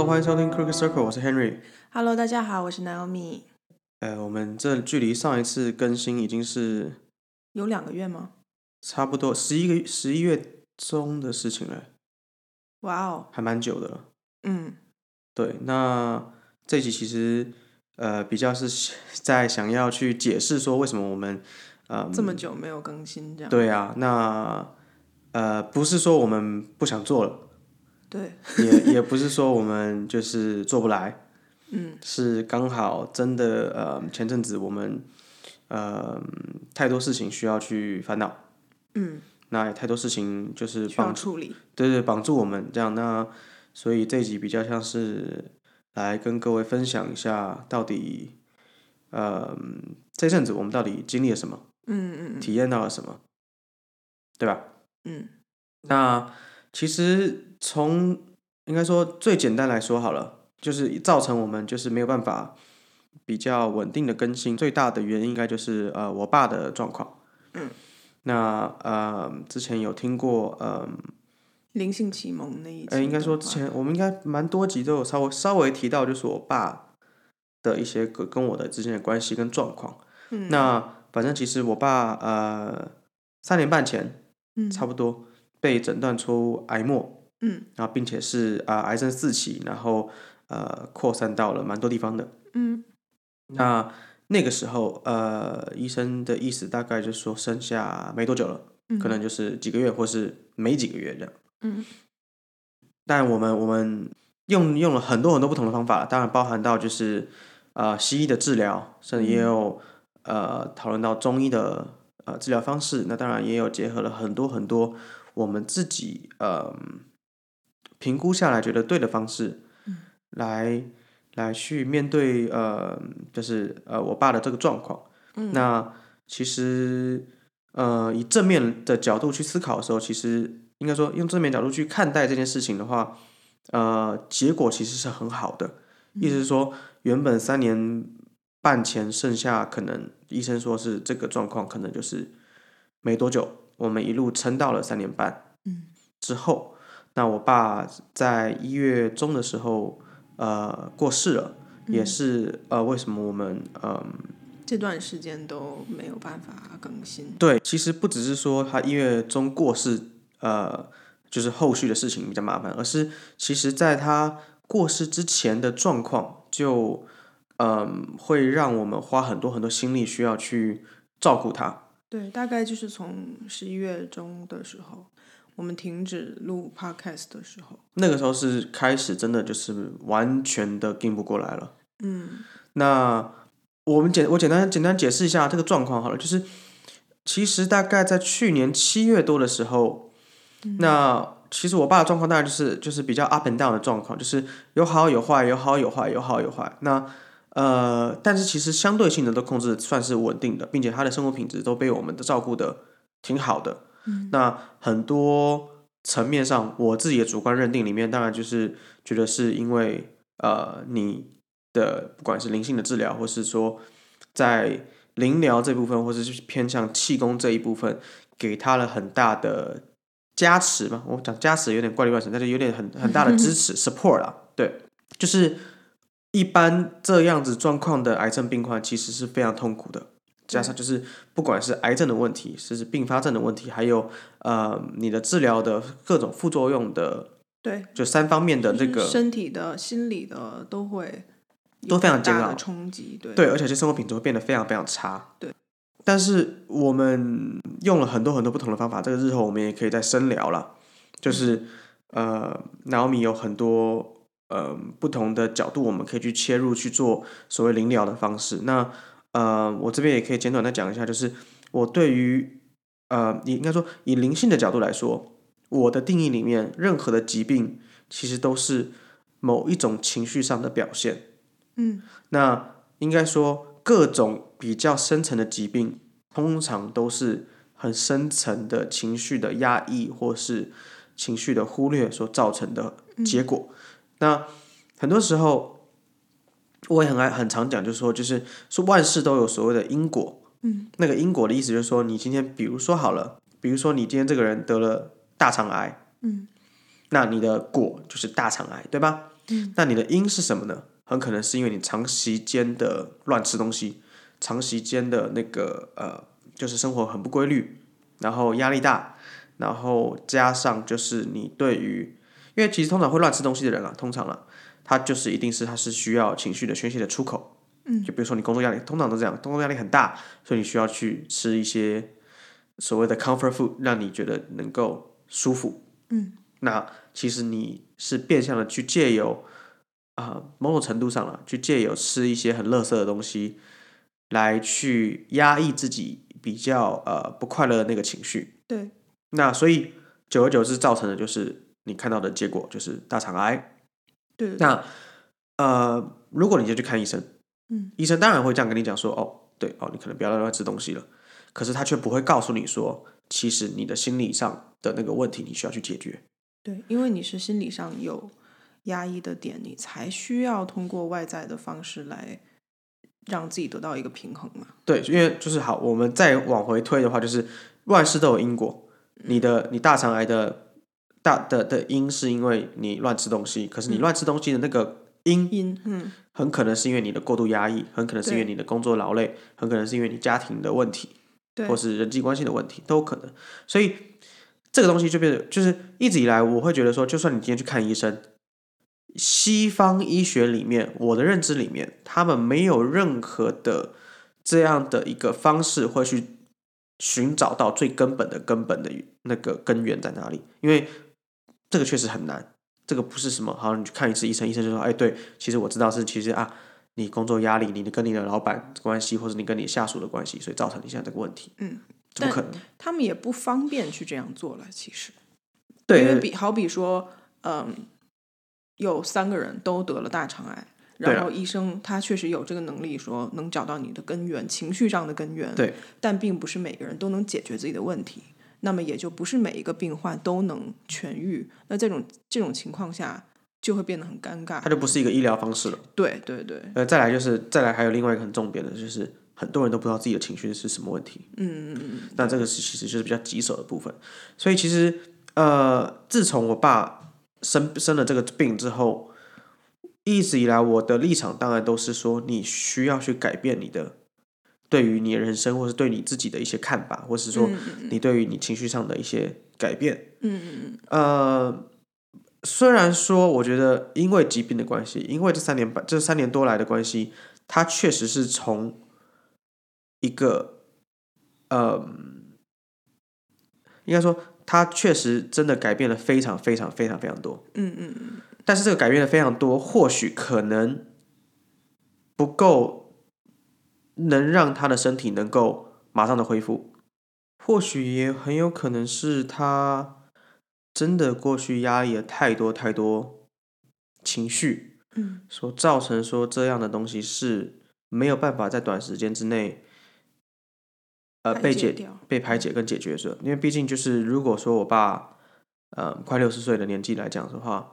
Hello，欢迎收听 Crooked Circle，我是 Henry。Hello，大家好，我是 Naomi。呃，我们这距离上一次更新已经是有两个月吗？差不多十一个十一月中的事情了，哇哦，还蛮久的了。嗯对，那这一集其实呃比较是在想要去解释说为什么我们呃这么久没有更新，这样对啊，那呃不是说我们不想做了，对。也也不是说我们就是做不来，嗯，是刚好真的呃前阵子我们呃太多事情需要去烦恼，嗯，那也太多事情就是需要绑处理。对对绑住我们这样，那所以这一集比较像是来跟各位分享一下到底呃这阵子我们到底经历了什么，嗯嗯。体验到了什么，对吧？嗯。那其实从应该说最简单来说好了，就是造成我们就是没有办法比较稳定的更新，最大的原因应该就是呃我爸的状况。嗯。那呃之前有听过呃嗯，灵性启蒙那一呃应该说之前我们应该蛮多集都有稍微稍微提到，就是我爸的一些跟跟我的之间的关系跟状况。嗯，那反正其实我爸呃三年半前嗯差不多被诊断出癌末。嗯然后并且是啊、癌症四起，然后呃扩散到了蛮多地方的。嗯那那个时候呃医生的意思大概就是说剩下没多久了，嗯可能就是几个月或是没几个月这样。嗯但我们我们用用了很多很多不同的方法，当然包含到就是呃西医的治疗，甚至也有、呃讨论到中医的呃治疗方式。那当然也有结合了很多很多我们自己呃评估下来觉得对的方式，来来去面对呃就是呃我爸的这个状况。嗯那其实呃以正面的角度去思考的时候，其实应该说用正面角度去看待这件事情的话，呃，结果其实是很好的。意思是说，原本三年半前剩下可能医生说是这个状况，可能就是没多久，我们一路撑到了三年半嗯之后，那我爸在一月中的时候呃过世了，也是呃为什么我们嗯。这段时间都没有办法更新。对，其实不只是说他一月中过世，呃，就是后续的事情比较麻烦，而是其实在他过世之前的状况，就嗯、会让我们花很多很多心力需要去照顾他。对，大概就是从十一月中的时候，我们停止录 podcast 的时候。那个时候是开始真的就是完全的跟不过来了。嗯那我们简我简单简单解释一下这个状况好了，就是其实大概在去年七月多的时候，那其实我爸的状况大概就是就是比较 up and down 的状况，就是有好有坏，有好有坏，有好有坏。那呃，但是其实相对性的都控制算是稳定的，并且他的生活品质都被我们的照顾的挺好的。那很多层面上，我自己的主观认定里面，当然就是觉得是因为呃你的不管是灵性的治疗，或是说在灵疗这部分，或者是偏向气功这一部分，给他了很大的加持嘛。我讲加持有点怪力乱神，但是有点很很大的支持 support 啦。对，就是一般这样子状况的癌症病患其实是非常痛苦的。加上就是不管是癌症的问题，甚至并发症的问题，还有呃你的治疗的各种副作用的，对，就三方面的这个身体的、心理的都会都非常很大煎熬的冲击。对对，而且这生活品质会变得非常非常差。对，但是我们用了很多很多不同的方法，这个日后我们也可以再深聊了。就是、呃，Naomi 有很多呃不同的角度，我们可以去切入去做所谓灵疗的方式。那呃，我这边也可以简短的讲一下，就是我对于呃，你应该说以灵性的角度来说，我的定义里面，任何的疾病其实都是某一种情绪上的表现。嗯那应该说，各种比较深层的疾病，通常都是很深层的情绪的压抑或是情绪的忽略所造成的结果。那很多时候，我也很爱很常讲，就是说，就是说万事都有所谓的因果。嗯，那个因果的意思就是说，你今天比如说好了，比如说你今天这个人得了大肠癌，嗯，那你的果就是大肠癌，对吧？嗯，那你的因是什么呢？很可能是因为你长时间的乱吃东西，长时间的那个呃，就是生活很不规律，然后压力大，然后加上就是你对于，因为其实通常会乱吃东西的人啊，通常啊，他就是一定是它是需要情绪的宣泄的出口。嗯，就比如说你工作压力，通常都这样，工作压力很大，所以你需要去吃一些所谓的 comfort food，让你觉得能够舒服。嗯，那其实你是变相的去借由啊、某种程度上了，去借由吃一些很垃圾的东西，来去压抑自己比较呃不快乐的那个情绪。对，那所以久而久之造成的就是你看到的结果就是大肠癌。对对对，那呃，如果你就去看医生，嗯，医生当然会这样跟你讲说，哦，对，哦，你可能不要乱吃东西了，可是他却不会告诉你说，其实你的心理上的那个问题你需要去解决。对，因为你是心理上有压抑的点，你才需要通过外在的方式来让自己得到一个平衡嘛。对，因为就是好，我们再往回推的话，就是万事都有因果。你的你大肠癌的大的的因是因为你乱吃东西，可是你乱吃东西的那个因因，嗯，很可能是因为你的过度压抑，很可能是因为你的工作劳累，很可能是因为你家庭的问题，对。或是人际关系的问题，都有可能。所以这个东西就变得就是一直以来，我会觉得说，就算你今天去看医生，西方医学里面，我的认知里面，他们没有任何的这样的一个方式会去寻找到最根本的根本的那个根源在哪里，因为这个确实很难。这个不是什么好，你去看一次医生，医生就说：“哎，对，其实我知道是其实啊，你工作压力，你的跟你的老板关系，或者你跟你下属的关系，所以造成你现在这个问题。”嗯，怎么可能？他们也不方便去这样做了，其实。对因为，比好比说，嗯，有三个人都得了大肠癌，然后医生他确实有这个能力，说能找到你的根源，情绪上的根源。对，但并不是每个人都能解决自己的问题，那么也就不是每一个病患都能痊愈。那这种这种情况下，就会变得很尴尬它。就不是一个医疗方式了。对对对，呃，再来就是再来还有另外一个很重点的，就是很多人都不知道自己的情绪是什么问题。嗯嗯嗯，那这个是其实就是比较棘手的部分。所以其实呃，自从我爸生生了这个病之后，一直以来我的立场当然都是说，你需要去改变你的对于你的人生，或是对你自己的一些看法，或是说你对于你情绪上的一些改变。嗯嗯嗯，呃，虽然说我觉得因为疾病的关系，因为这三年半这三年多来的关系，他确实是从一个呃，应该说他确实真的改变了非常非常非常非常多。嗯嗯嗯，但是这个改变的非常多，或许可能不够能让他的身体能够马上的恢复，或许也很有可能是他真的过去压抑了太多太多情绪，嗯，所造成说这样的东西是没有办法在短时间之内。呃，被解被排解跟解决的，因为毕竟就是如果说我爸，呃，快六十岁的年纪来讲的话，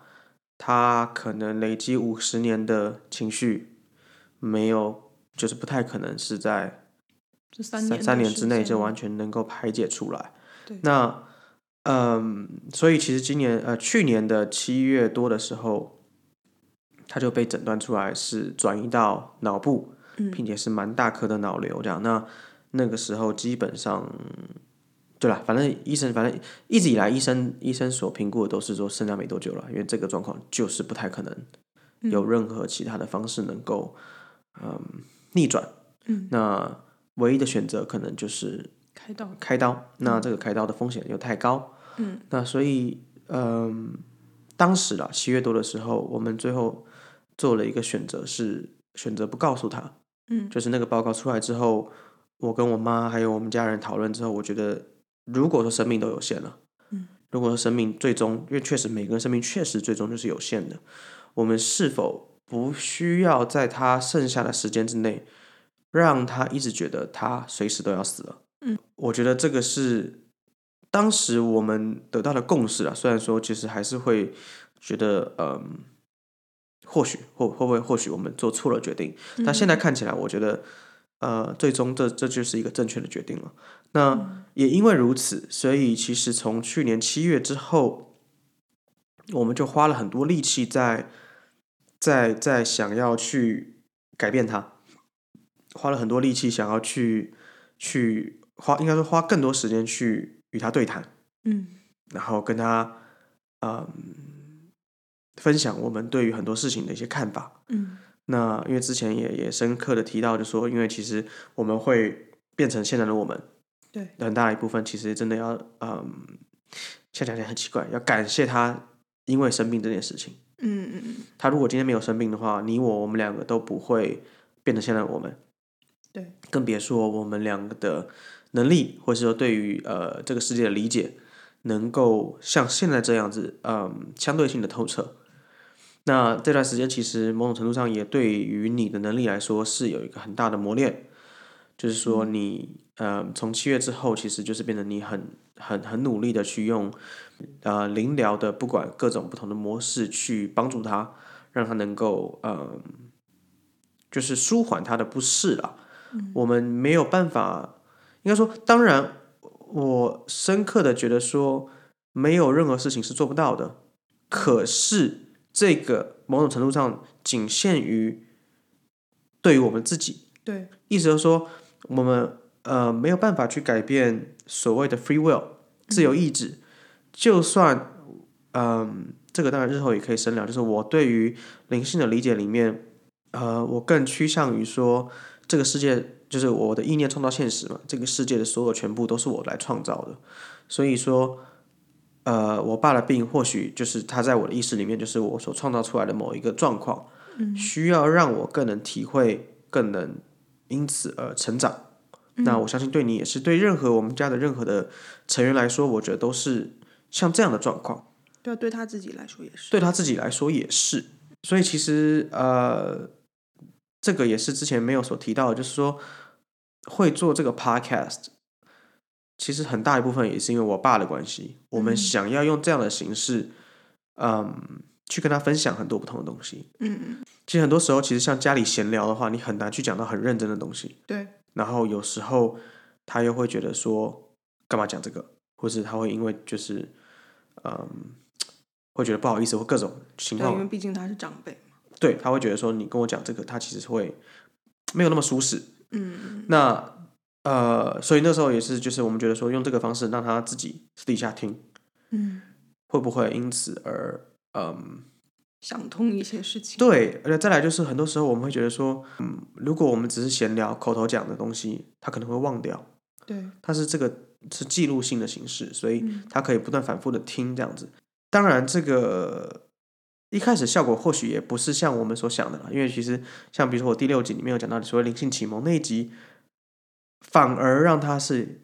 他可能累积五十年的情绪，没有，就是不太可能是在这三三年三年之内就完全能够排解出来对。那，嗯，所以其实今年呃去年的七月多的时候，他就被诊断出来是转移到脑部，嗯并且是蛮大颗的脑瘤这样。那那个时候基本上，对啦，反正医生反正一直以来医生医生所评估的都是说剩下没多久了，因为这个状况就是不太可能有任何其他的方式能够嗯逆转。嗯，那唯一的选择可能就是开刀。开刀，那这个开刀的风险又太高，嗯，那所以，嗯，当时啦，七月多的时候，我们最后做了一个选择，是选择不告诉他，嗯就是那个报告出来之后，我跟我妈还有我们家人讨论之后，我觉得如果说生命都有限了，嗯，如果说生命最终，因为确实每个人生命确实最终就是有限的，我们是否不需要在他剩下的时间之内，让他一直觉得他随时都要死了？嗯，我觉得这个是当时我们得到的共识啊。虽然说其实还是会觉得，嗯，或许或会不会或许我们做错了决定，但现在看起来，我觉得，呃，最终这这就是一个正确的决定了。那也因为如此，所以其实从去年七月之后，我们就花了很多力气在在在想要去改变他，花了很多力气想要去去花，应该说花更多时间去与他对谈，嗯然后跟他嗯分享我们对于很多事情的一些看法。嗯那因为之前也也深刻的提到，就说因为其实我们会变成现在的我们，对，很大一部分其实真的要嗯，现在讲很奇怪，要感谢他因为生病这件事情。嗯嗯嗯，他如果今天没有生病的话，你我我们两个都不会变成现在的我们，对，更别说我们两个的能力，或者说对于呃这个世界的理解，能够像现在这样子，嗯，相对性的透彻。那这段时间其实某种程度上也对于你的能力来说是有一个很大的磨练，就是说你呃从七月之后，其实就是变得你很很很努力的去用呃灵疗的不管各种不同的模式去帮助他，让他能够呃就是舒缓他的不适了。我们没有办法，应该说，当然我深刻的觉得说没有任何事情是做不到的，可是。这个某种程度上仅限于对于我们自己，对，意思就是说，我们呃没有办法去改变所谓的 free will 自由意志，就算嗯、这个当然日后也可以深聊，就是我对于灵性的理解里面，呃，我更趋向于说，这个世界就是我的意念创造现实嘛，这个世界的所有全部都是我来创造的，所以说。呃，我爸的病或许就是他在我的意识里面，就是我所创造出来的某一个状况，需要让我更能体会，更能因此而成长。那我相信对你也是，对任何我们家的任何的成员来说，我觉得都是像这样的状况。对啊，对他自己来说也是。对他自己来说也是。所以其实呃，这个也是之前没有所提到的，就是说会做这个 podcast。其实很大一部分也是因为我爸的关系，我们想要用这样的形式，嗯，去跟他分享很多不同的东西。嗯嗯，其实很多时候，其实像家里闲聊的话，你很难去讲到很认真的东西。对。然后有时候他又会觉得说，干嘛讲这个？或是他会因为就是，嗯，会觉得不好意思或各种情况，因，为毕竟他是长辈嘛。对他会觉得说你跟我讲这个，他其实会没有那么舒适。嗯那呃，所以那时候也是，就是我们觉得说用这个方式让他自己私底下听，嗯，会不会因此而嗯，想通一些事情。对，而且再来就是很多时候我们会觉得说，嗯，如果我们只是闲聊、口头讲的东西，他可能会忘掉。对，他是这个是记录性的形式，所以嗯他可以不断反复的听这样子。当然，这个一开始效果或许也不是像我们所想的啦，因为其实像比如说我第六集里面有讲到所谓灵性启蒙那一集，反而让他是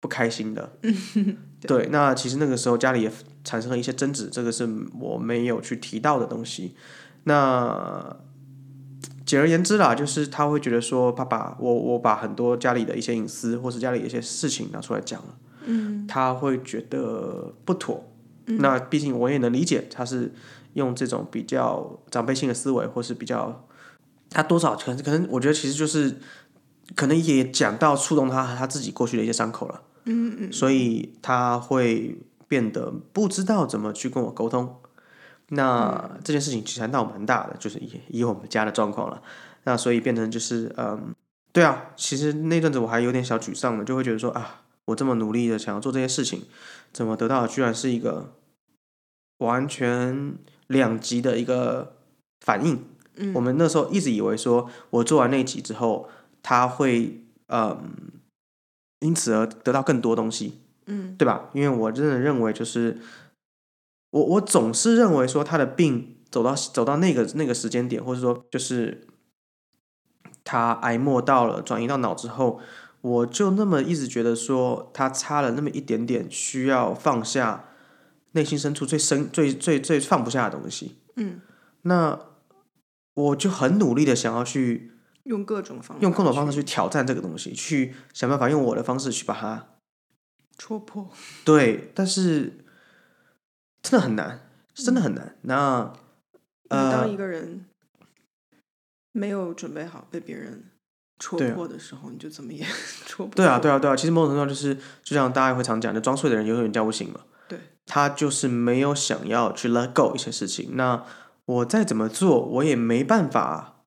不开心的。对，那其实那个时候家里也产生了一些争执，这个是我没有去提到的东西。那简而言之啦，就是他会觉得说，爸爸，我我把很多家里的一些隐私或是家里的一些事情拿出来讲了，嗯他会觉得不妥。那毕竟我也能理解，他是用这种比较长辈性的思维，或是比较他多少可能可能，我觉得其实就是可能也讲到触动他他自己过去的一些伤口了。嗯嗯，所以他会变得不知道怎么去跟我沟通。那这件事情其实还闹蛮大的，就是以以我们家的状况了。那所以变成就是嗯，对啊，其实那阵子我还有点小沮丧的，就会觉得说啊，我这么努力的想要做这些事情，怎么得到的居然是一个完全两极的一个反应。嗯我们那时候一直以为说，我做完那集之后，他会嗯，因此而得到更多东西。嗯对吧？因为我真的认为，就是我我总是认为说他的病走到走到那个那个时间点，或者说就是他癌末到了转移到脑之后，我就那么一直觉得说他差了那么一点点，需要放下内心深处最深最最最放不下的东西。嗯，那我就很努力的想要去用各种方法，用各种方式去挑战这个东西，去想办法用我的方式去把它戳破。对，但是真的很难，真的很难。那呃当呃一个人没有准备好被别人戳破的时候，你就怎么也 戳不对啊，对啊，对啊。其实某种程度上就是，就像大家会常讲的，装睡的人永远叫不醒嘛。对，他就是没有想要去 let go 一些事情。那我再怎么做，我也没办法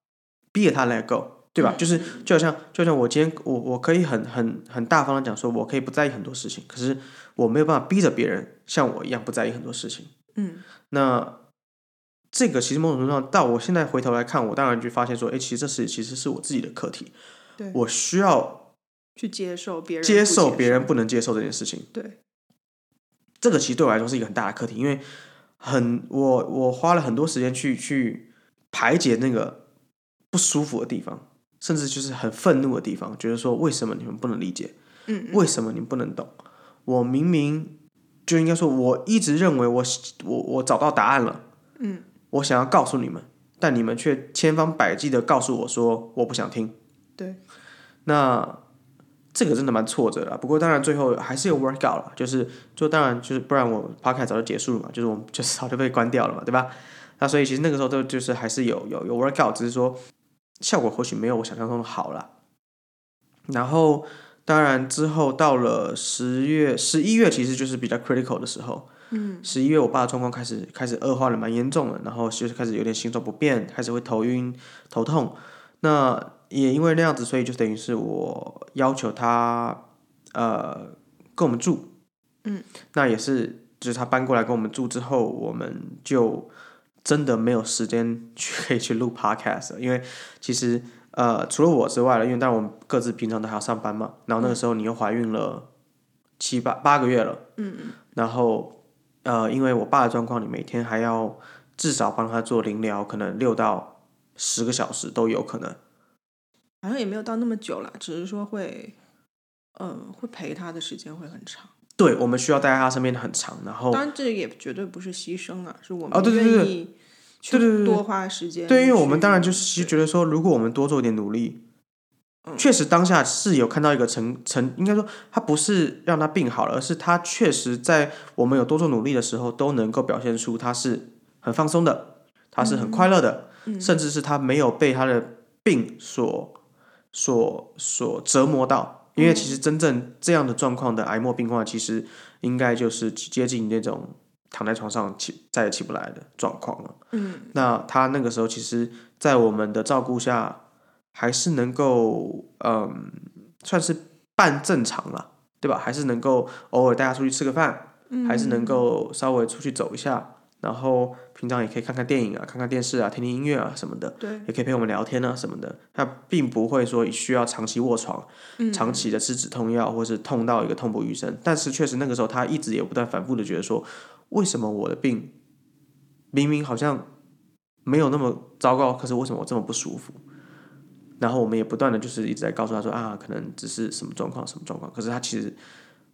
逼着他 let go，对吧？嗯就是就好像就像我今天我我可以很很很大方的讲说，我可以不在意很多事情，可是我没有办法逼着别人像我一样不在意很多事情。嗯那这个其实某种程度上，到我现在回头来看，我当然就发现说，哎，其实这是其实是我自己的课题，对，我需要去接受别人接受别人不能接受这件事情。对，这个其实对我来说是一个很大的课题，因为很我我花了很多时间去去排解那个不舒服的地方，甚至就是很愤怒的地方，觉得说为什么你们不能理解，嗯为什么你们不能懂？我明明就应该说，我一直认为我我我找到答案了，嗯，我想要告诉你们，但你们却千方百计的告诉我说我不想听。对，那这个真的蛮挫折的啊。不过当然最后还是有 work out 了，就是就当然就是不然我 podcast 早就结束了嘛，就是我们就是早就被关掉了嘛，对吧？那所以其实那个时候都就是还是有有有 work out，只是说效果或许没有我想象中的好了。然后当然之后到了十月、十一月，其实就是比较 critical 的时候。嗯，十一月我爸的状况开始开始恶化了蛮严重的，然后就是开始有点行走不便，开始会头晕、头痛。那也因为那样子，所以就等于是我要求他呃跟我们住，嗯，那也是就是他搬过来跟我们住之后，我们就真的没有时间去可以去录 podcast，因为其实呃除了我之外了，因为但我们各自平常都还要上班嘛，然后那个时候你又怀孕了七八八个月了，嗯嗯，然后呃因为我爸的状况，你每天还要至少帮他做临疗，可能六到十个小时都有可能。好像也没有到那么久了，只是说会，呃，会陪他的时间会很长。对，我们需要待在他身边很长，然后当然，这也绝对不是牺牲啊，是我们哦对对对对愿意去对对对对多花时间。对，因为我们当然就是其实觉得说，如果我们多做一点努力，嗯确实当下是有看到一个成成，应该说他不是让他病好了，而是他确实在我们有多做努力的时候，都能够表现出他是很放松的，他是很快乐的，嗯甚至是他没有被他的病所所所折磨到。因为其实真正这样的状况的癌末病患，其实应该就是接近那种躺在床上起再也起不来的状况了。嗯，那他那个时候其实，在我们的照顾下，还是能够嗯，算是半正常了，对吧？还是能够偶尔带他出去吃个饭，还是能够稍微出去走一下，然后平常也可以看看电影啊，看看电视啊，听听音乐啊什么的，对，也可以陪我们聊天啊什么的。他并不会说需要长期卧床，嗯长期的吃止痛药，或是痛到一个痛不欲生。但是确实那个时候，他一直也不断反复的觉得说，为什么我的病明明好像没有那么糟糕，可是为什么我这么不舒服？然后我们也不断的就是一直在告诉他说啊，可能只是什么状况，什么状况。可是他其实，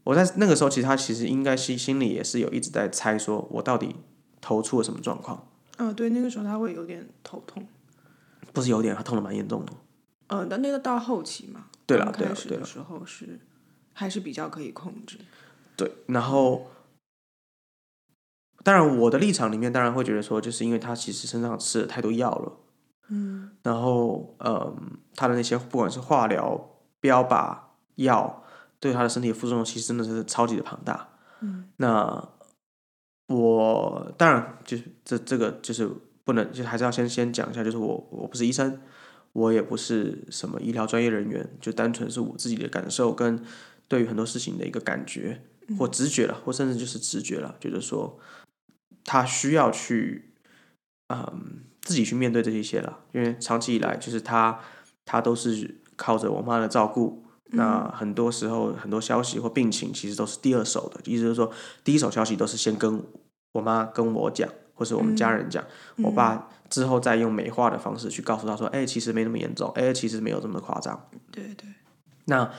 我在那个时候，其实他其实应该心心里也是有一直在猜，说我到底头出了什么状况？嗯，对，那个时候他会有点头痛，不是有点，他痛的蛮严重的。呃，但那个到后期嘛，对啦刚开始的对啦对啦时候是还是比较可以控制。对，然后当然我的立场里面当然会觉得说，就是因为他其实身上吃了太多药了，嗯然后嗯，他的那些不管是化疗、标靶药，对他的身体的副作用其实真的是超级的庞大。嗯那我当然就是这这个就是不能，就还是要先先讲一下，就是我我不是医生，我也不是什么医疗专业人员，就单纯是我自己的感受跟对于很多事情的一个感觉或直觉了，或甚至就是直觉了，就是说他需要去嗯自己去面对这一些了，因为长期以来就是他他都是靠着我妈的照顾。那很多时候，很多消息或病情其实都是第二手的，意思就是说，第一手消息都是先跟我妈跟我讲，或是我们家人讲，我爸之后再用美化的方式去告诉他说，哎、其实没那么严重，哎、其实没有这么夸张。对对，那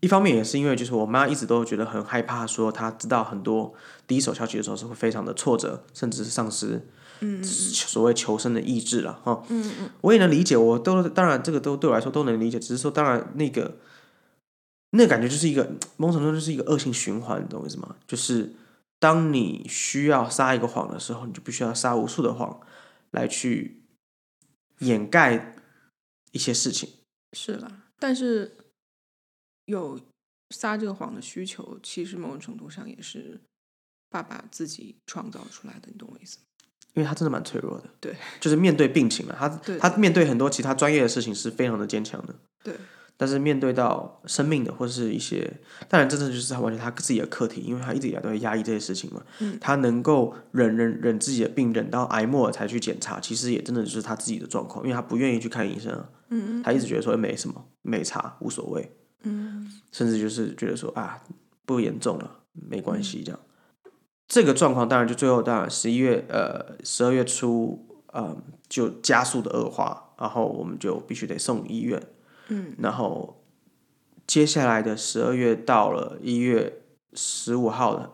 一方面也是因为，就是我妈一直都觉得很害怕，说她知道很多第一手消息的时候是会非常的挫折，甚至是丧失嗯所谓求生的意志了哈。嗯嗯我也能理解，我都当然这个都对我来说都能理解，只是说当然那个那个感觉就是一个 某种程度就是一个恶性循环，你懂我意思吗？就是当你需要撒一个谎的时候，你就必须要撒无数的谎来去掩盖一些事情。是啦，但是有撒这个谎的需求，其实某种程度上也是爸爸自己创造出来的，你懂我意思吗？因为他真的蛮脆弱的。对，就是面对病情了，他他面对很多其他专业的事情是非常的坚强的。对，但是面对到生命的或是一些，当然真的就是他完全他自己的课题，因为他一直以来都在压抑这些事情嘛。嗯，他能够忍忍忍自己的病，忍到癌末才去检查，其实也真的就是他自己的状况，因为他不愿意去看医生啊。嗯嗯，他一直觉得说没什么，没查，无所谓。嗯，甚至就是觉得说啊，不严重了，没关系这样。这个状况当然就最后当然十一月呃十二月初，嗯，就加速的恶化，然后我们就必须得送医院。嗯，然后接下来的十二月到了一月十五号的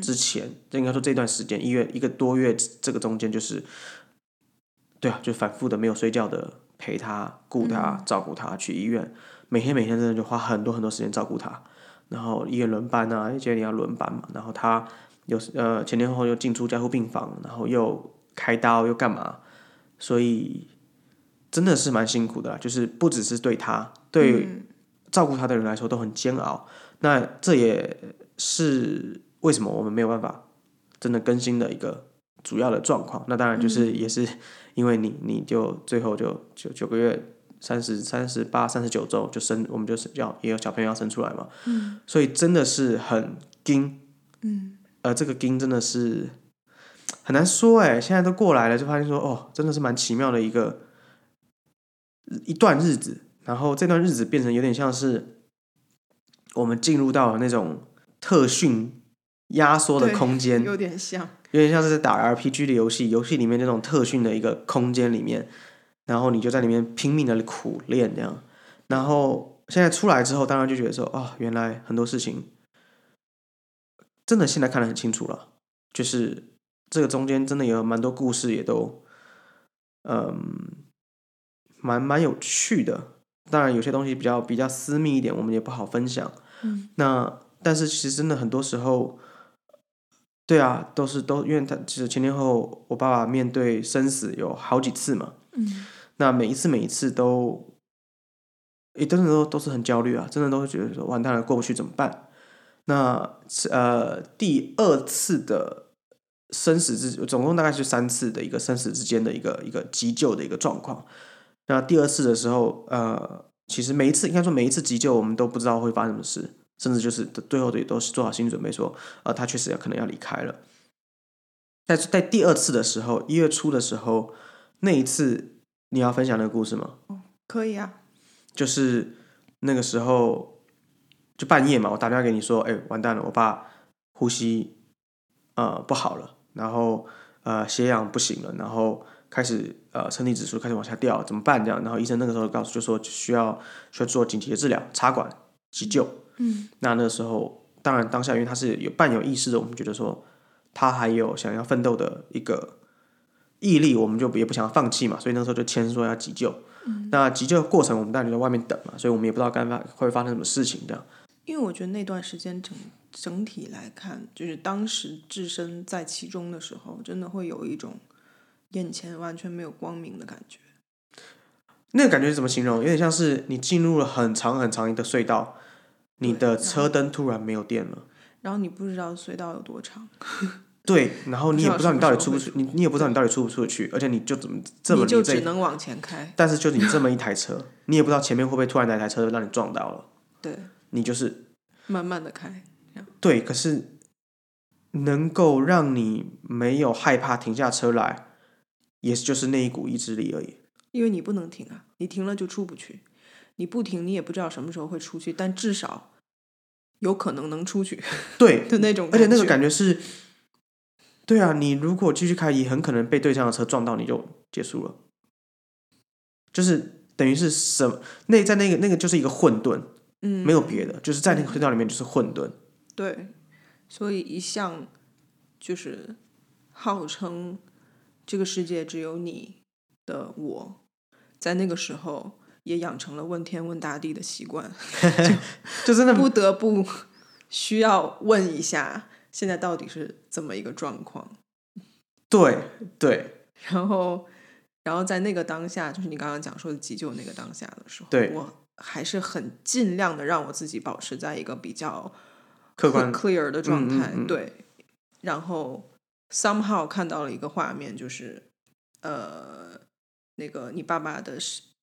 之前，应该说这段时间一月一个多月，这个中间就是，对啊，就反复的没有睡觉的陪他、顾他、照顾他，去医院，每天每天真的就花很多很多时间照顾他，然后医院轮班啊，接你要轮班嘛，然后他有呃前前后后又进出加护病房，然后又开刀又干嘛，所以。真的是蛮辛苦的，就是不只是对他，对照顾他的人来说都很煎熬。那这也是为什么我们没有办法真的更新的一个主要的状况。那当然就是也是因为你，你就最后就九九个月，三十三十八、三十九周就生，我们就是要也有小朋友要生出来嘛。嗯。所以真的是很惊，嗯，呃，这个惊真的是很难说哎。现在都过来了，就发现说哦，真的是蛮奇妙的一个。一段日子，然后这段日子变成有点像是我们进入到了那种特训压缩的空间，有点像，有点像是在打 RPG 的游戏，游戏里面那种特训的一个空间里面，然后你就在里面拼命的苦练这样，然后现在出来之后，当然就觉得说，哦，原来很多事情真的现在看得很清楚了，就是这个中间真的有蛮多故事，也都，嗯。蛮蛮有趣的，当然有些东西比较比较私密一点，我们也不好分享。嗯，那但是其实真的很多时候，对啊，都是都因为他其实前前后我爸爸面对生死有好几次嘛。嗯，那每一次每一次都，也真的都都是很焦虑啊，真的都会觉得说完蛋了过不去怎么办？那呃第二次的生死之总共大概是三次的一个生死之间的一个一个急救的一个状况。那第二次的时候，呃，其实每一次应该说每一次急救，我们都不知道会发生什么事，甚至就是最后也都是做好心理准备，说，呃，他确实要可能要离开了。但是在第二次的时候，一月初的时候，那一次你要分享那个故事吗？哦，可以啊。就是那个时候，就半夜嘛，我打电话给你说，哎，完蛋了，我爸呼吸呃不好了，然后呃血氧不行了，然后。开始呃，身体指数开始往下掉，怎么办？这样，然后医生那个时候告诉就说需要需要做紧急的治疗，插管急救。嗯，那那个时候当然当下因为他是有伴有意识的，我们觉得说他还有想要奋斗的一个毅力，我们就也不想放弃嘛，所以那时候就签说要急救。嗯，那急救的过程我们当然就在外面等嘛，所以我们也不知道该发会发生什么事情这样。因为我觉得那段时间整整体来看，就是当时置身在其中的时候，真的会有一种。眼前完全没有光明的感觉，那个感觉是怎么形容？有点像是你进入了很长很长一个隧道，你的车灯突然没有电了，然后你不知道隧道有多长，对，然后你也不知道你到底出不出，你你也不知道你到底出不出得去，而且你就怎么这么你就只能往前开，但是就你这么一台车，你也不知道前面会不会突然来台车让你撞到了，对，你就是慢慢的开，对，可是能够让你没有害怕停下车来。也就是那一股意志力而已，因为你不能停啊，你停了就出不去，你不停你也不知道什么时候会出去，但至少有可能能出去。对 的那种，而且那个感觉是，对啊，你如果继续开，也很可能被对向的车撞到，你就结束了。就是等于是什么？那在那个那个就是一个混沌，嗯，没有别的，就是在那个隧道里面就是混沌。对，所以一向就是号称。这个世界只有你的我，在那个时候也养成了问天问大地的习惯，就真的不得不 需要问一下，现在到底是怎么一个状况？对对，然后然后在那个当下，就是你刚刚讲说的急救那个当下的时候，对我还是很尽量的让我自己保持在一个比较客观 clear 的状态，对，然后。Somehow 看到了一个画面，就是呃，那个你爸爸的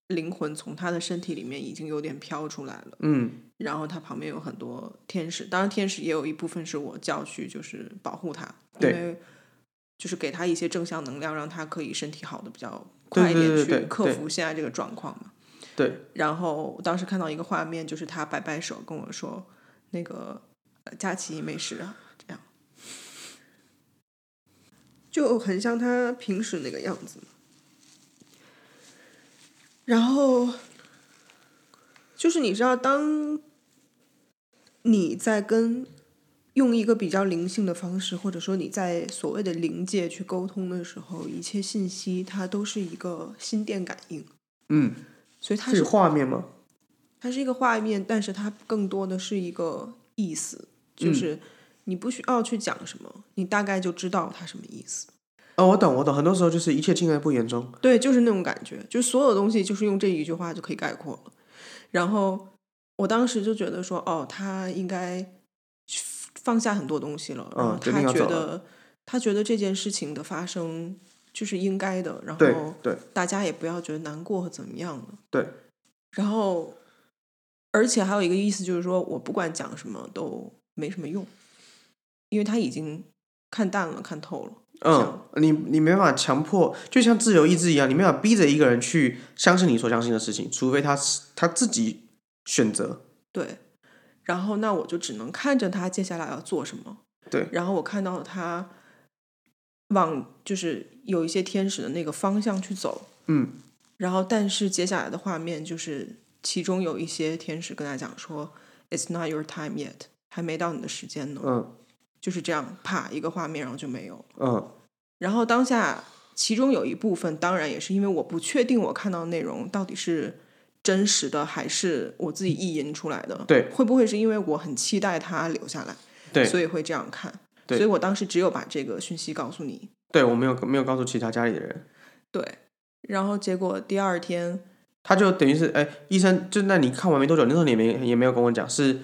灵魂从他的身体里面已经有点飘出来了，嗯。然后他旁边有很多天使，当然天使也有一部分是我叫去就是保护他，因对。为就是给他一些正向能量，让他可以身体好的比较快一点去克服现在这个状况嘛。对，然后当时看到一个画面，就是他摆摆手跟我说：“那个呃佳琪没事啊。”这样就很像他平时那个样子。然后就是你知道，当你在跟用一个比较灵性的方式，或者说你在所谓的灵界去沟通的时候，一切信息它都是一个心电感应，嗯，所以它是是画面吗？它是一个画面，但是它更多的是一个意思，就是你不需要去讲什么，你大概就知道它什么意思。哦，我懂，我懂。很多时候就是一切尽在不言中。对，就是那种感觉，就所有东西就是用这一句话就可以概括了。然后我当时就觉得说，哦，他应该放下很多东西了，然后嗯他觉得他觉得这件事情的发生就是应该的，然后对大家也不要觉得难过和怎么样了。对，然后，而且还有一个意思就是说，我不管讲什么都没什么用，因为他已经看淡了、看透了。嗯，你你没办法强迫，就像自由意志一样，你没办法逼着一个人去相信你所相信的事情，除非他是他自己选择。对，然后那我就只能看着他接下来要做什么。对，然后我看到了他往就是有一些天使的那个方向去走，嗯，然后但是接下来的画面就是其中有一些天使跟他讲说，It's not your time yet，还没到你的时间呢。嗯就是这样，啪一个画面，然后就没有了。嗯然后当下其中有一部分，当然也是因为我不确定我看到的内容到底是真实的还是我自己意淫出来的。对，会不会是因为我很期待它留下来，对所以会这样看？对所以我当时只有把这个讯息告诉你。对，我没有没有告诉其他家里的人，对，然后结果第二天，他就等于是哎，医生就那你看完没多久，那时候你也没也没有跟我讲，是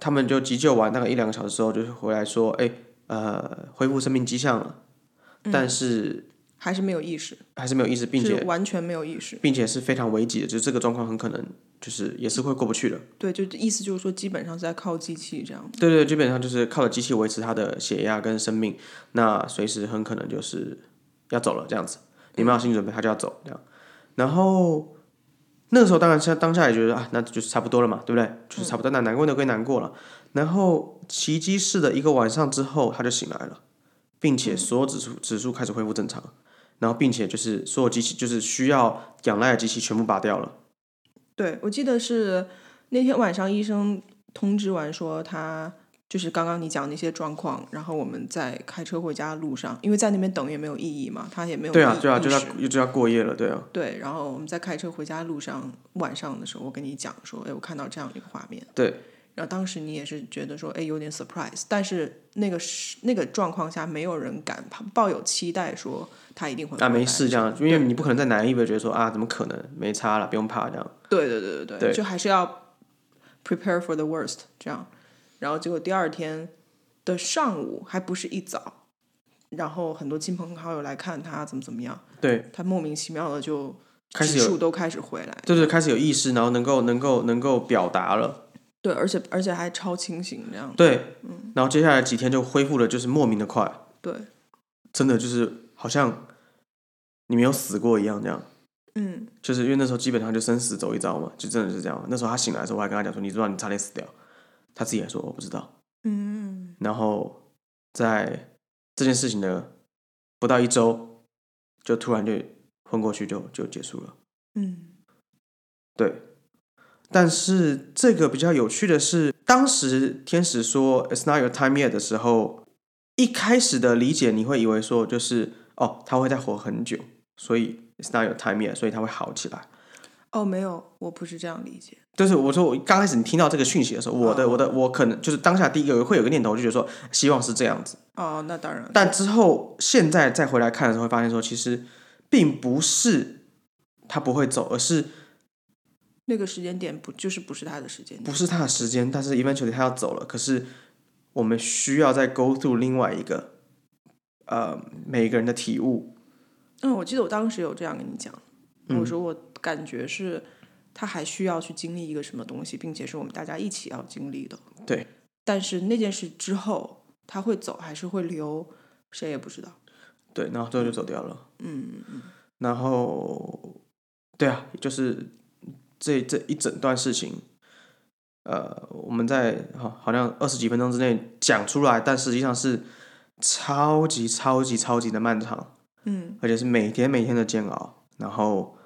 他们就急救完大概一两个小时之后，就是回来说，哎呃，恢复生命迹象了，但是还是没有意识，还是没有意识，并且完全没有意识。并且是非常危急的，就是这个状况很可能就是也是会过不去的。对，就意思就是说，基本上是在靠机器这样。对对，基本上就是靠着机器维持他的血压跟生命，那随时很可能就是要走了这样子，你们要有心理准备，他就要走这样。然后那个时候当然是当下也觉得啊，那就是差不多了嘛，对不对？就是差不多，那难过的归难过了。然后奇迹式的一个晚上之后，他就醒来了，并且所有指数指数开始恢复正常，然后并且就是所有机器就是需要仰赖的机器全部拔掉了。对，我记得是那天晚上医生通知完说他就是刚刚你讲那些状况，然后我们在开车回家的路上，因为在那边等也没有意义嘛，他也没有对啊，意对啊，就要就要过夜了，对啊，对，然后我们在开车回家的路上，晚上的时候，我跟你讲说，哎，我看到这样的一个画面，对然后当时你也是觉得说，哎，有点 surprise，但是那个是那个状况下，没有人敢抱有期待说他一定会啊，没事这样，因为你不可能在南一边觉得说啊，怎么可能没差了，不用怕这样。对对对对对，对就还是要 prepare for the worst 这样。然后结果第二天的上午还不是一早，然后很多亲朋好友来看他怎么怎么样，对，他莫名其妙的就开始指数都开始回来，对对，开始有意识，然后能够能够能够表达了，对，而且而且还超清醒这样，对，然后接下来几天就恢复的就是莫名的快，对，真的就是好像你没有死过一样这样。嗯，就是因为那时候基本上就生死走一遭嘛，就真的是这样。那时候他醒来的时候，我还跟他讲说：“你知道你差点死掉。”他自己也说：“我不知道。嗯，”然后在这件事情的不到一周，就突然就昏过去就，就结束了。嗯，对，但是这个比较有趣的是，当时天使说 "It's not your time yet" 的时候，一开始的理解你会以为说就是哦，他会再活很久，所以 "It's not your time yet"，所以他会好起来。哦，没有，我不是这样理解。就是我说我刚开始你听到这个讯息的时候，我的我的我可能就是当下第一个会有个念头，就觉得说希望是这样子，哦，那当然，但之后现在再回来看的时候，会发现说其实并不是他不会走，而是那个时间点不就是不是他的时间点？不是他的时间，但是 eventually 他要走了。可是我们需要再 go through 另外一个呃每个人的体悟。嗯，我记得我当时有这样跟你讲，嗯我说我感觉是他还需要去经历一个什么东西，并且是我们大家一起要经历的。对，但是那件事之后，他会走还是会留，谁也不知道。对，然后最后就走掉了。嗯嗯然后，对啊，就是这这一整段事情，呃，我们在好好像二十几分钟之内讲出来，但实际上是超级超级超级的漫长，嗯而且是每天每天的煎熬。然后，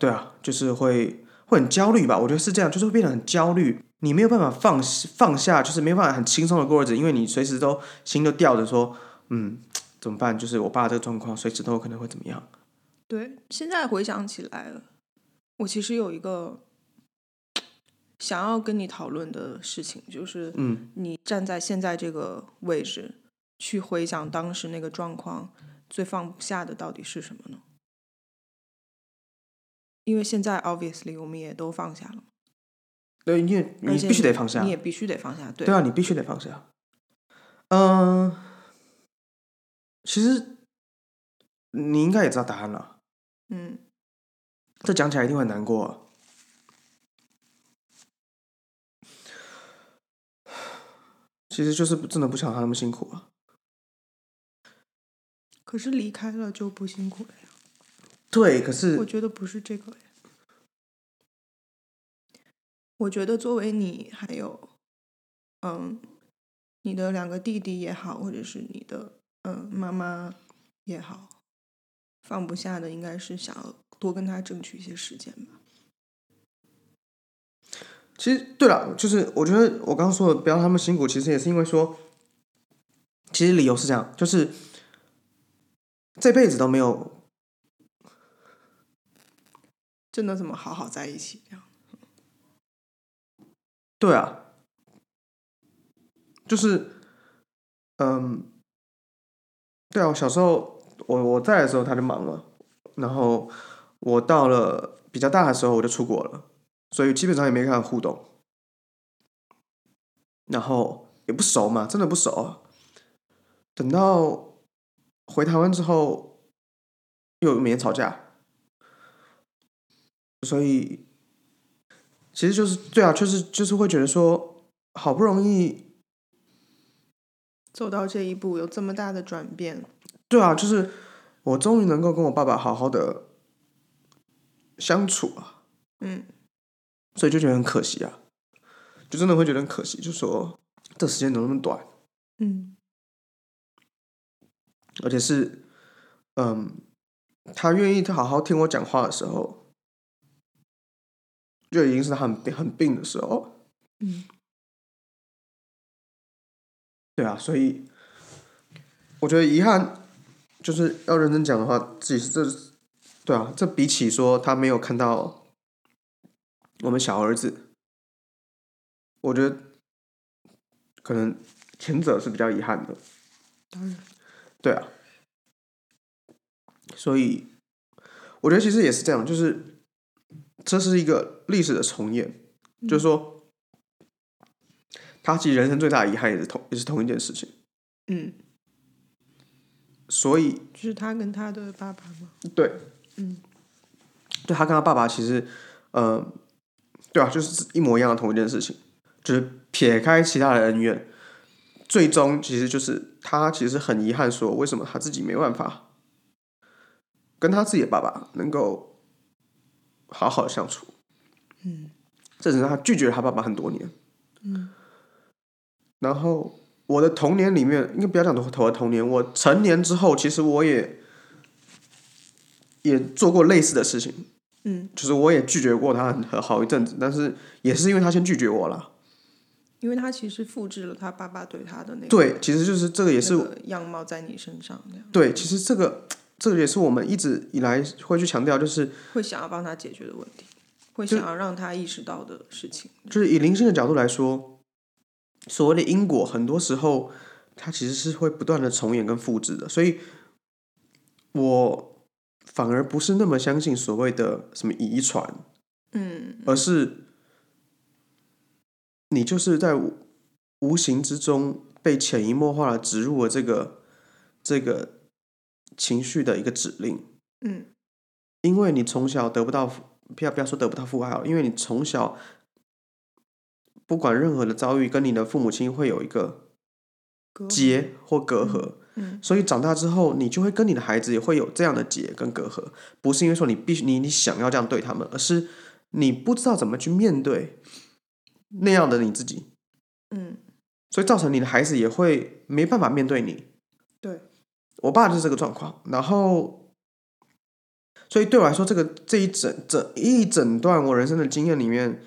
对啊，就是会会很焦虑吧？我觉得是这样，就是会变得很焦虑，你没有办法放放下，就是没有办法很轻松的过日子，因为你随时都心都吊着说，嗯，怎么办？就是我爸这个状况，随时都有可能会怎么样。对，现在回想起来，我其实有一个想要跟你讨论的事情，就是嗯你站在现在这个位置去回想当时那个状况，最放不下的到底是什么呢？因为现在 obviously 我们也都放下了，对，你也你必须得放下你，也必须得放下。对，对啊，你必须得放下。嗯、其实你应该也知道答案了，嗯，这讲起来一定会很难过、啊。其实就是真的不想他那么辛苦啊。可是离开了就不辛苦了呀。对，可是我觉得不是这个呀。我觉得作为你，还有，嗯，你的两个弟弟也好，或者是你的嗯妈妈也好，放不下的应该是想要多跟他争取一些时间吧。其实对了，就是我觉得我刚刚说的不要他们辛苦，其实也是因为说，其实理由是这样，就是这辈子都没有真的怎么好好在一起这样？对啊，就是，嗯，对啊，我小时候我我在的时候他就忙了，然后我到了比较大的时候我就出国了，所以基本上也没跟他互动，然后也不熟嘛，真的不熟。等到回台湾之后，又每天吵架，所以其实就是对啊，就是就是会觉得说，好不容易走到这一步，有这么大的转变，对啊，就是我终于能够跟我爸爸好好的相处啊，嗯，所以就觉得很可惜啊，就真的会觉得很可惜，就说这时间怎么那么短，嗯。而且是，嗯，他愿意好好听我讲话的时候，就已经是很病很病的时候，嗯，对啊，所以我觉得遗憾就是要认真讲的话，自己是这，对啊，这比起说他没有看到我们小儿子，我觉得可能前者是比较遗憾的，当然，对啊，所以我觉得其实也是这样，就是这是一个历史的重演，就是说他其实人生最大的遗憾也是同也是同一件事情，嗯，所以就是他跟他的爸爸吗？对，嗯，对他跟他爸爸其实，呃，对啊，就是一模一样的同一件事情，就是撇开其他的恩怨，最终其实就是他其实很遗憾说，为什么他自己没办法跟他自己的爸爸能够好好的相处，嗯，这只是他拒绝了他爸爸很多年，嗯，然后我的童年里面，应该不要讲我的童年，我成年之后，其实我也也做过类似的事情。嗯，就是我也拒绝过他很很好一阵子，但是也是因为他先拒绝我了。因为他其实复制了他爸爸对他的那个对，其实就是这个也是、那个样貌在你身上，对，其实这个这个也是我们一直以来会去强调，就是会想要帮他解决的问题，会想要让他意识到的事情。就是以灵性的角度来说，所谓的因果，很多时候它其实是会不断的重演跟复制的，所以我反而不是那么相信所谓的什么遗传，嗯而是你就是在无无形之中被潜移默化的植入了这个这个情绪的一个指令，嗯。因为你从小得不到父，不要不要说得不到父爱好了，因为你从小不管任何的遭遇，跟你的父母亲会有一个结或隔阂，嗯。所以长大之后，你就会跟你的孩子也会有这样的结跟隔阂，不是因为说你必须你你想要这样对他们，而是你不知道怎么去面对那样的你自己，嗯，所以造成你的孩子也会没办法面对你。对，我爸就是这个状况，然后，所以对我来说，这个这一整整一整段我人生的经验里面，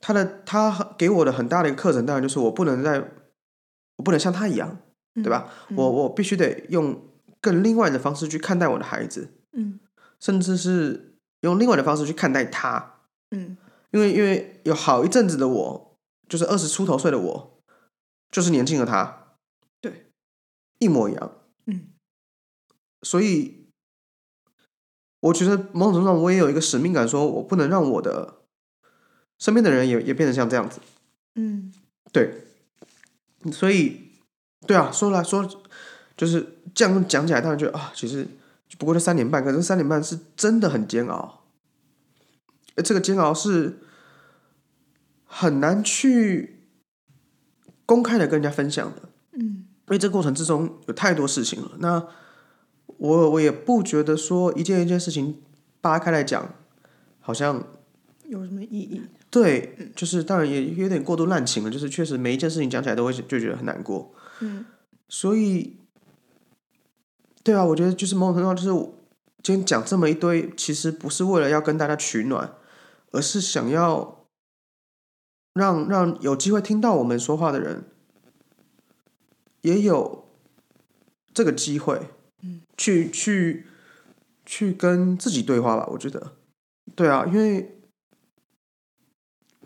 他的他给我的很大的一个课程，当然就是我不能再，我不能像他一样，对吧？嗯我我必须得用更另外的方式去看待我的孩子，嗯甚至是用另外的方式去看待他，嗯因为因为有好一阵子的我，就是二十出头岁的我，就是年轻的他，对，一模一样。嗯所以我觉得某种程度上，我也有一个使命感，说我不能让我的身边的人也也变成像这样子。嗯对，所以对啊，说来说就是这样讲起来，当然觉得啊，其实不过就三年半，可是三年半是真的很煎熬，而这个煎熬是很难去公开的跟人家分享的。嗯因为这个过程之中有太多事情了。那我我也不觉得说一件一件事情扒开来讲，好像有什么意义？对，就是当然也有点过度滥情了。就是确实每一件事情讲起来都会就觉得很难过。嗯所以，对啊，我觉得就是某种程度上，就是我今天讲这么一堆，其实不是为了要跟大家取暖，而是想要让让有机会听到我们说话的人，也有这个机会，嗯，去去去跟自己对话吧。我觉得，对啊，因为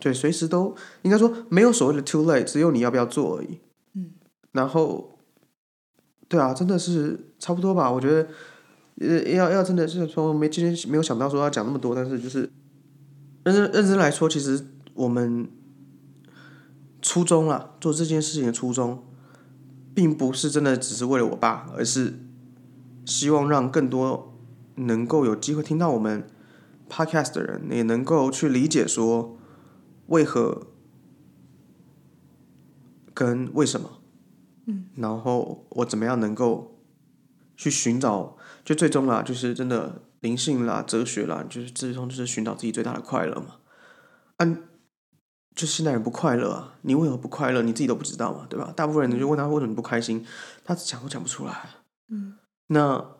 对随时都应该说没有所谓的 too late，只有你要不要做而已。嗯，然后，对啊，真的是差不多吧。我觉得，呃，要要真的是说没今天没有想到说要讲那么多，但是就是认真认真来说，其实我们初衷啊，做这件事情的初衷，并不是真的只是为了我爸，而是希望让更多能够有机会听到我们 podcast 的人，也能够去理解说为何跟为什么。嗯，然后我怎么样能够去寻找，就最终啦，就是真的灵性啦、哲学啦，就是最终就是寻找自己最大的快乐嘛。啊，就现代人不快乐啊，你为何不快乐？你自己都不知道嘛，对吧？大部分人就问他为什么不开心，他讲都讲不出来。嗯那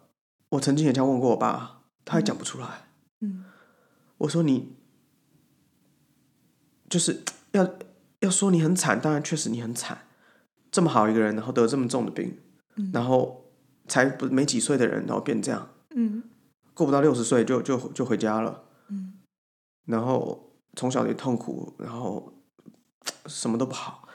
我曾经也这样问过我爸，他也讲不出来。嗯。我说你就是要要说你很惨，当然确实你很惨，这么好一个人，然后得这么重的病，嗯。然后才不没几岁的人，然后变这样，嗯。过不到六十岁就就就回家了，嗯。然后从小也痛苦，然后什么都不好。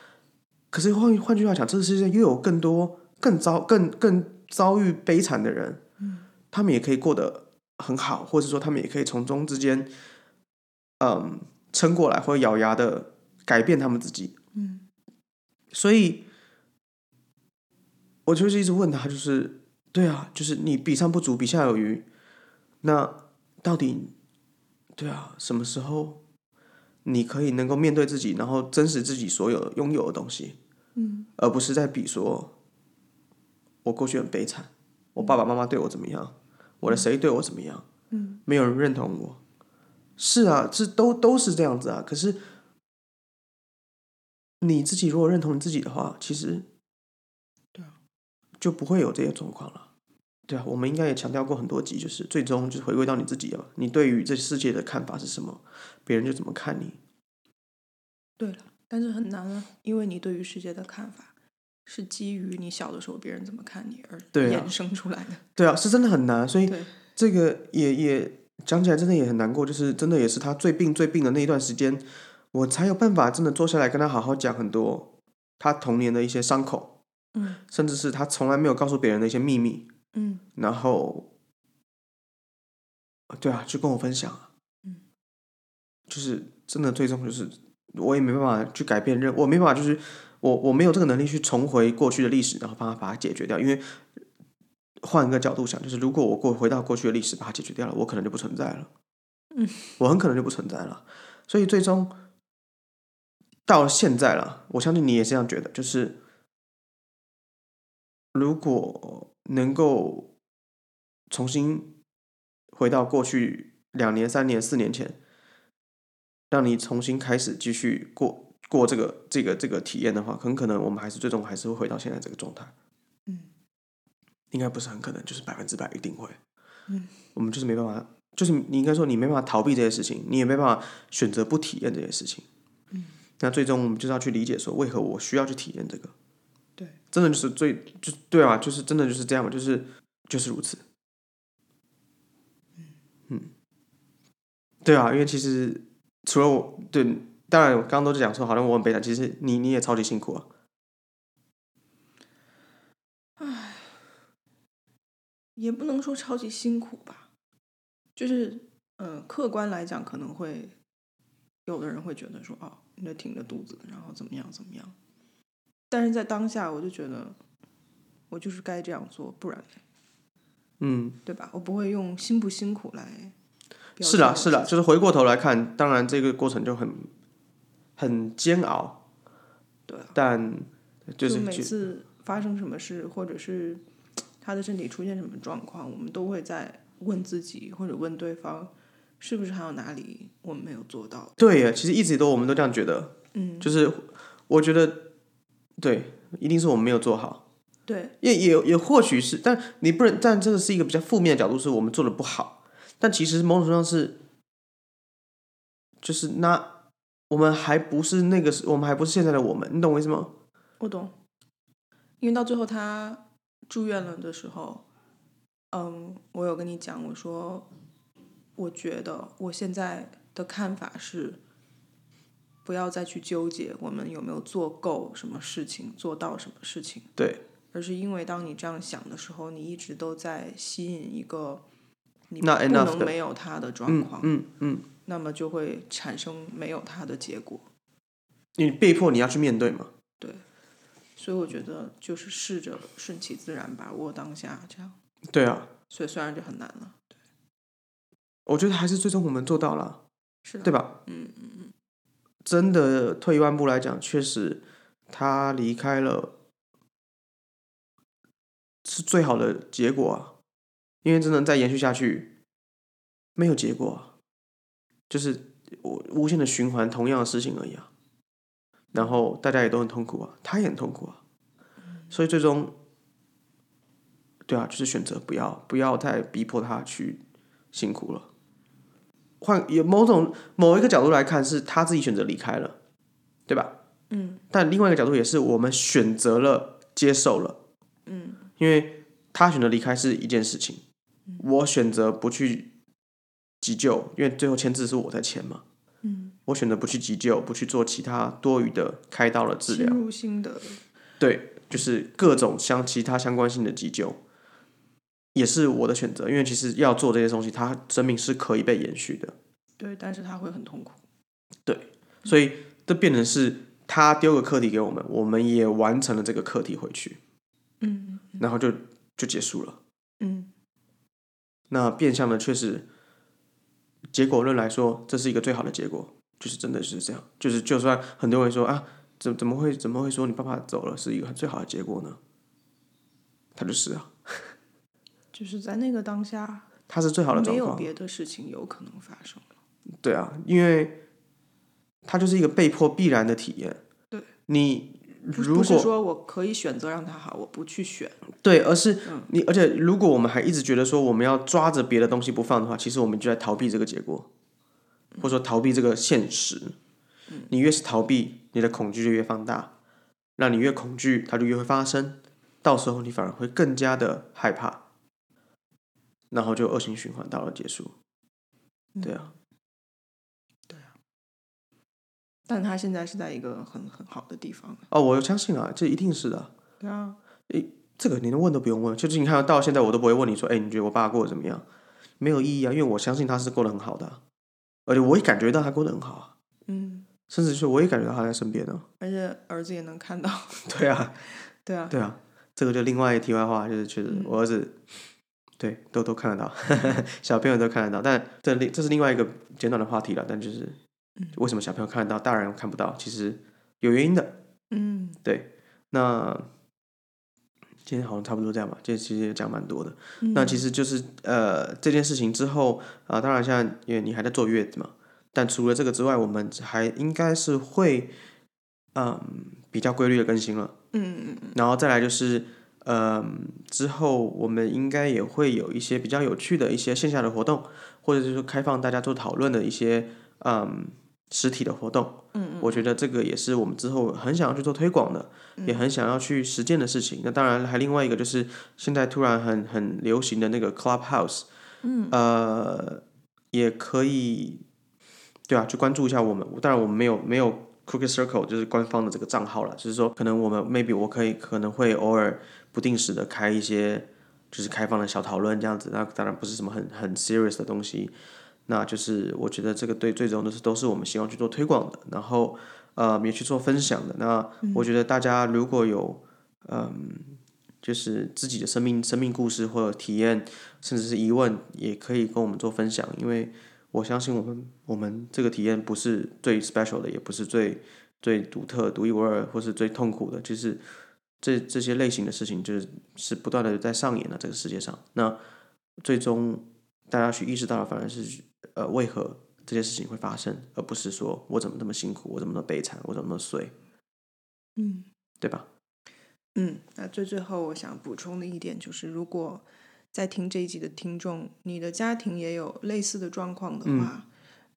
可是换换句话讲，这个世界又有更多更糟、更更遭遇悲惨的人，嗯他们也可以过得很好，或者说他们也可以从中之间，嗯，撑过来，或者咬牙的改变他们自己。嗯所以，我就是一直问他，就是对啊，就是你比上不足，比下有余，那到底对啊，什么时候你可以能够面对自己，然后真实自己所有拥有的东西，嗯而不是在比说，我过去很悲惨，我爸爸妈妈对我怎么样，我的谁对我怎么样，嗯没有人认同我。是啊，这都都是这样子啊。可是你自己如果认同你自己的话，其实对啊，就不会有这些状况了。对啊，我们应该也强调过很多集，就是最终就是回归到你自己了。你对于这世界的看法是什么，别人就怎么看你。对了，但是很难啊，因为你对于世界的看法是基于你小的时候别人怎么看你而衍生出来的。对啊，是真的很难。所以，这个也也讲起来真的也很难过，就是真的也是他最病最病的那一段时间，我才有办法真的坐下来跟他好好讲很多他童年的一些伤口，嗯甚至是他从来没有告诉别人的一些秘密，嗯然后，对啊，就跟我分享啊，嗯，就是真的最终就是我也没办法去改变任，我没办法就是我我没有这个能力去重回过去的历史，然后帮他把它解决掉，因为换一个角度想，就是如果我过回到过去的历史把它解决掉了，我可能就不存在了。嗯，我很可能就不存在了。所以最终到了现在了，我相信你也是这样觉得，就是如果能够重新回到过去两年、三年、四年前，让你重新开始继续过过这个这个这个体验的话，很可能我们还是最终还是会回到现在这个状态。嗯，应该不是很可能，就是百分之百一定会。嗯，我们就是没办法，就是你应该说你没办法逃避这些事情，你也没办法选择不体验这些事情。嗯，那最终我们就是要去理解说，为何我需要去体验这个。对，真的就是最就对啊，就是真的就是这样嘛，就是就是如此。嗯，对啊，因为其实除了我，对，当然我刚刚都是讲说，好像我很悲惨，其实你你也超级辛苦啊。也不能说超级辛苦吧，就是嗯，客观来讲，可能会有的人会觉得说，哦，你在挺着肚子，然后怎么样怎么样。但是在当下，我就觉得我就是该这样做，不然，嗯，对吧？我不会用辛不辛苦来。是的，是的，就是回过头来看，当然这个过程就很很煎熬，对，但就是每次发生什么事，或者是他的身体出现什么状况，我们都会在问自己或者问对方，是不是还有哪里我们没有做到？对呀，其实一直都我们都这样觉得，嗯，就是我觉得对，一定是我们没有做好，对，也也也或许是，但你不能，但这个是一个比较负面的角度，是我们做的不好。但其实某种程度上是，就是那我们还不是那个，我们还不是现在的我们，你懂我意思吗？我懂，因为到最后他住院了的时候，嗯，我有跟你讲，我说，我觉得我现在的看法是，不要再去纠结我们有没有做够什么事情，做到什么事情，对，而是因为当你这样想的时候，你一直都在吸引一个。你不能没有他的状况，嗯嗯，那么就会产生没有他的结果。你被迫你要去面对嘛？对，所以我觉得就是试着顺其自然，把握当下，这样。对啊，所以虽然就很难了，对。我觉得还是最终我们做到了，是，对吧？嗯嗯嗯。真的退一万步来讲，确实他离开了是最好的结果啊。因为真的再延续下去，没有结果，就是我无限的循环同样的事情而已啊。然后大家也都很痛苦啊，他也很痛苦啊。所以最终，对啊，就是选择不要不要再逼迫他去辛苦了。换有某种某一个角度来看，是他自己选择离开了，对吧？嗯。但另外一个角度也是我们选择了接受了，嗯。因为他选择离开是一件事情。我选择不去急救，因为最后签字是我在签嘛。嗯，我选择不去急救，不去做其他多余的开刀的治疗。侵入性的，对，就是各种相其他相关性的急救，也是我的选择。因为其实要做这些东西，他生命是可以被延续的。对，但是他会很痛苦。对，所以这变成是他丢个课题给我们，我们也完成了这个课题回去。嗯，然后就就结束了。嗯。那变相的确实，结果论来说，这是一个最好的结果，就是真的是这样。就是就算很多人说啊，怎怎么会怎么会说你爸爸走了是一个最好的结果呢？他就是啊，就是在那个当下，他是最好的状况，没有别的事情有可能发生对啊，因为他就是一个被迫必然的体验。对，你。不是说我可以选择让它好，我不去选。对，而是你，而且如果我们还一直觉得说我们要抓着别的东西不放的话，其实我们就在逃避这个结果，或者说逃避这个现实。你越是逃避，你的恐惧就越放大，那你越恐惧，它就越会发生，到时候你反而会更加的害怕，然后就恶性循环到了结束。对啊。但他现在是在一个很很好的地方哦，我相信啊，这一定是的。对啊，诶，这个你连问都不用问，就是你看到现在我都不会问你说，哎，你觉得我爸过得怎么样？没有意义啊，因为我相信他是过得很好的，而且我也感觉到他过得很好啊。嗯，甚至是我也感觉到他在身边呢。而且儿子也能看到。对啊，对啊，对啊，这个就另外一题外话，就是确实我儿子对都都看得到，小朋友都看得到，但这另这是另外一个简短的话题了。但就是为什么小朋友看得到，大人看不到？其实有原因的。嗯对，那今天好像差不多这样吧，这其实也讲蛮多的。那其实就是呃这件事情之后啊、当然现在因为你还在坐月子嘛，但除了这个之外，我们还应该是会嗯比较规律的更新了。嗯嗯嗯然后再来就是，嗯，之后我们应该也会有一些比较有趣的一些线下的活动，或者是说开放大家做讨论的一些嗯实体的活动。嗯我觉得这个也是我们之后很想要去做推广的，也很想要去实践的事情。那当然还另外一个就是现在突然很很流行的那个 Clubhouse，嗯，呃，也可以，对啊，去关注一下我们。当然我们没有没有 Crooked Circle 就是官方的这个账号了，就是说可能我们 maybe 我可以可能会偶尔不定时的开一些就是开放的小讨论这样子，那当然不是什么很很 serious 的东西。那就是我觉得这个对最终都是都是我们希望去做推广的，然后呃也去做分享的。那我觉得大家如果有嗯就是自己的生命生命故事或者体验，甚至是疑问，也可以跟我们做分享，因为我相信我们我们这个体验不是最 special 的，也不是最最独特、独一无二，或是最痛苦的，就是这这些类型的事情，就是是不断的在上演的这个世界上。那最终大家去意识到的，反而是呃为何这些事情会发生，而不是说我怎么那么辛苦，我怎么那么悲惨，我怎么那么碎，嗯对吧？嗯。那最最后我想补充的一点就是，如果在听这一集的听众，你的家庭也有类似的状况的话，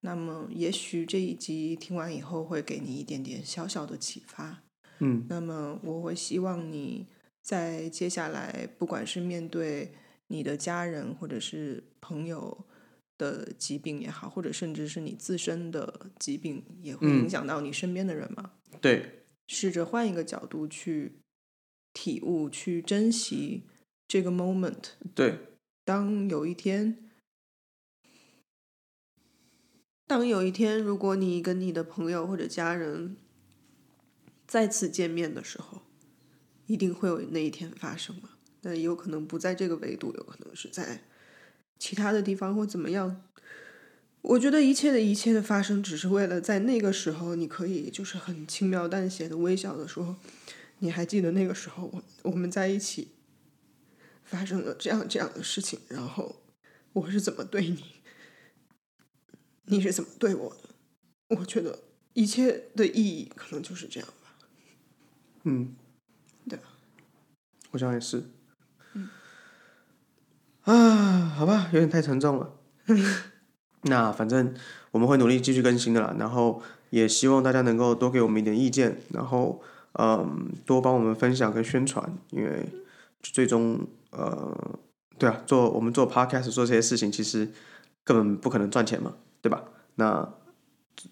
那么也许这一集听完以后会给你一点点小小的启发。嗯那么我会希望你在接下来，不管是面对你的家人或者是朋友的疾病也好，或者甚至是你自身的疾病，也会嗯影响到你身边的人嘛。对，试着换一个角度去体悟、去珍惜这个 moment。对，当有一天，当有一天，如果你跟你的朋友或者家人再次见面的时候，一定会有那一天发生嘛？那有可能不在这个维度，有可能是在其他的地方或怎么样。我觉得一切的一切的发生，只是为了在那个时候，你可以就是很轻描淡写的微笑的说：“你还记得那个时候，我我们在一起发生了这样这样的事情，然后我是怎么对你，你是怎么对我的？我觉得一切的意义可能就是这样吧。嗯，对啊，我想也是。啊，好吧，有点太沉重了。那反正我们会努力继续更新的啦，然后也希望大家能够多给我们一点意见，然后嗯，多帮我们分享跟宣传，因为最终呃，对啊，做我们做 podcast 做这些事情，其实根本不可能赚钱嘛，对吧？那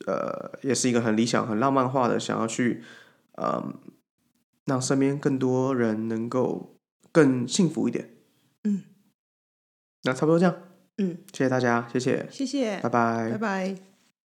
呃，也是一个很理想、很浪漫化的，想要去嗯，让身边更多人能够更幸福一点。嗯，那差不多这样，嗯，谢谢大家，谢谢，谢谢，拜拜。拜拜。